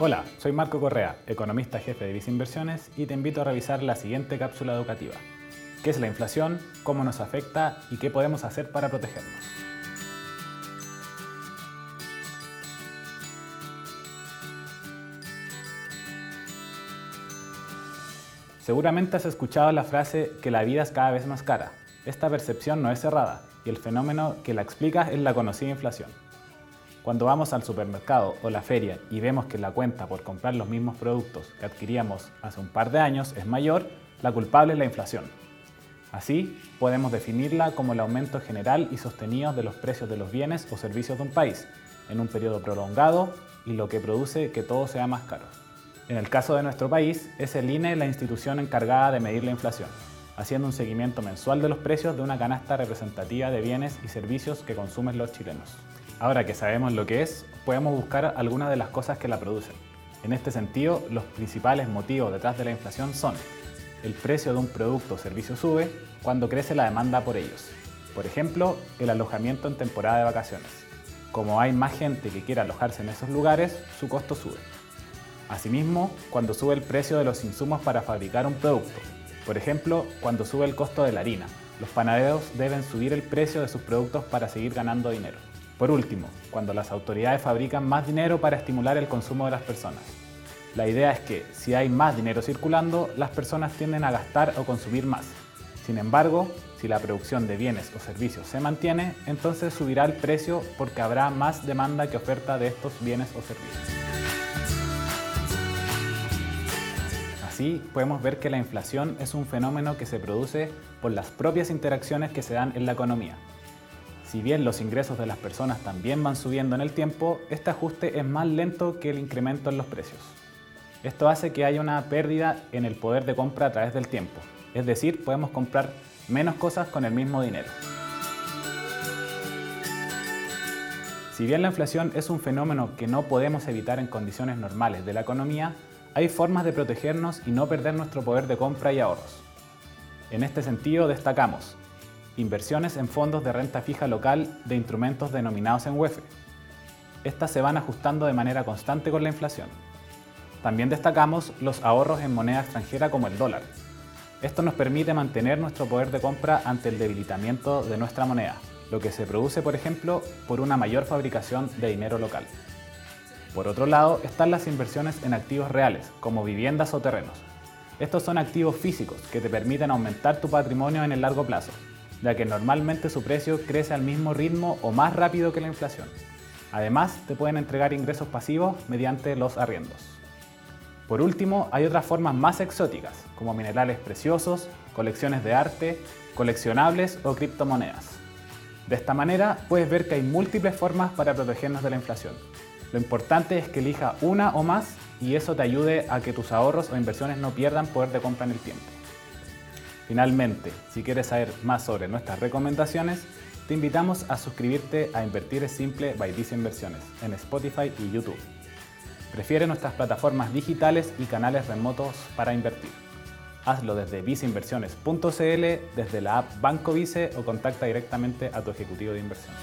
Hola, soy Marco Correa, economista jefe de Visa Inversiones y te invito a revisar la siguiente cápsula educativa. ¿Qué es la inflación? ¿Cómo nos afecta? ¿Y qué podemos hacer para protegernos? Seguramente has escuchado la frase que la vida es cada vez más cara. Esta percepción no es cerrada y el fenómeno que la explica es la conocida inflación. Cuando vamos al supermercado o la feria y vemos que la cuenta por comprar los mismos productos que adquiríamos hace un par de años es mayor, la culpable es la inflación. Así, podemos definirla como el aumento general y sostenido de los precios de los bienes o servicios de un país en un periodo prolongado y lo que produce que todo sea más caro. En el caso de nuestro país, es el INE la institución encargada de medir la inflación, haciendo un seguimiento mensual de los precios de una canasta representativa de bienes y servicios que consumen los chilenos. Ahora que sabemos lo que es, podemos buscar algunas de las cosas que la producen. En este sentido, los principales motivos detrás de la inflación son el precio de un producto o servicio sube cuando crece la demanda por ellos. Por ejemplo, el alojamiento en temporada de vacaciones. Como hay más gente que quiere alojarse en esos lugares, su costo sube. Asimismo, cuando sube el precio de los insumos para fabricar un producto. Por ejemplo, cuando sube el costo de la harina. Los panaderos deben subir el precio de sus productos para seguir ganando dinero. Por último, cuando las autoridades fabrican más dinero para estimular el consumo de las personas. La idea es que si hay más dinero circulando, las personas tienden a gastar o consumir más. Sin embargo, si la producción de bienes o servicios se mantiene, entonces subirá el precio porque habrá más demanda que oferta de estos bienes o servicios. Así, podemos ver que la inflación es un fenómeno que se produce por las propias interacciones que se dan en la economía, si bien los ingresos de las personas también van subiendo en el tiempo, este ajuste es más lento que el incremento en los precios. Esto hace que haya una pérdida en el poder de compra a través del tiempo, es decir, podemos comprar menos cosas con el mismo dinero. Si bien la inflación es un fenómeno que no podemos evitar en condiciones normales de la economía, hay formas de protegernos y no perder nuestro poder de compra y ahorros. En este sentido destacamos inversiones en fondos de renta fija local de instrumentos denominados en UEF. Estas se van ajustando de manera constante con la inflación. También destacamos los ahorros en moneda extranjera como el dólar. Esto nos permite mantener nuestro poder de compra ante el debilitamiento de nuestra moneda, lo que se produce, por ejemplo, por una mayor fabricación de dinero local. Por otro lado, están las inversiones en activos reales, como viviendas o terrenos. Estos son activos físicos que te permiten aumentar tu patrimonio en el largo plazo, ya que normalmente su precio crece al mismo ritmo o más rápido que la inflación. Además, te pueden entregar ingresos pasivos mediante los arriendos. Por último, hay otras formas más exóticas, como minerales preciosos, colecciones de arte, coleccionables o criptomonedas. De esta manera, puedes ver que hay múltiples formas para protegernos de la inflación. Lo importante es que elija una o más y eso te ayude a que tus ahorros o inversiones no pierdan poder de compra en el tiempo. Finalmente, si quieres saber más sobre nuestras recomendaciones, te invitamos a suscribirte a Invertir es Simple by Visa Inversiones en Spotify y YouTube. Prefiere nuestras plataformas digitales y canales remotos para invertir. Hazlo desde viceinversiones.cl, desde la app Banco Vice o contacta directamente a tu ejecutivo de inversión.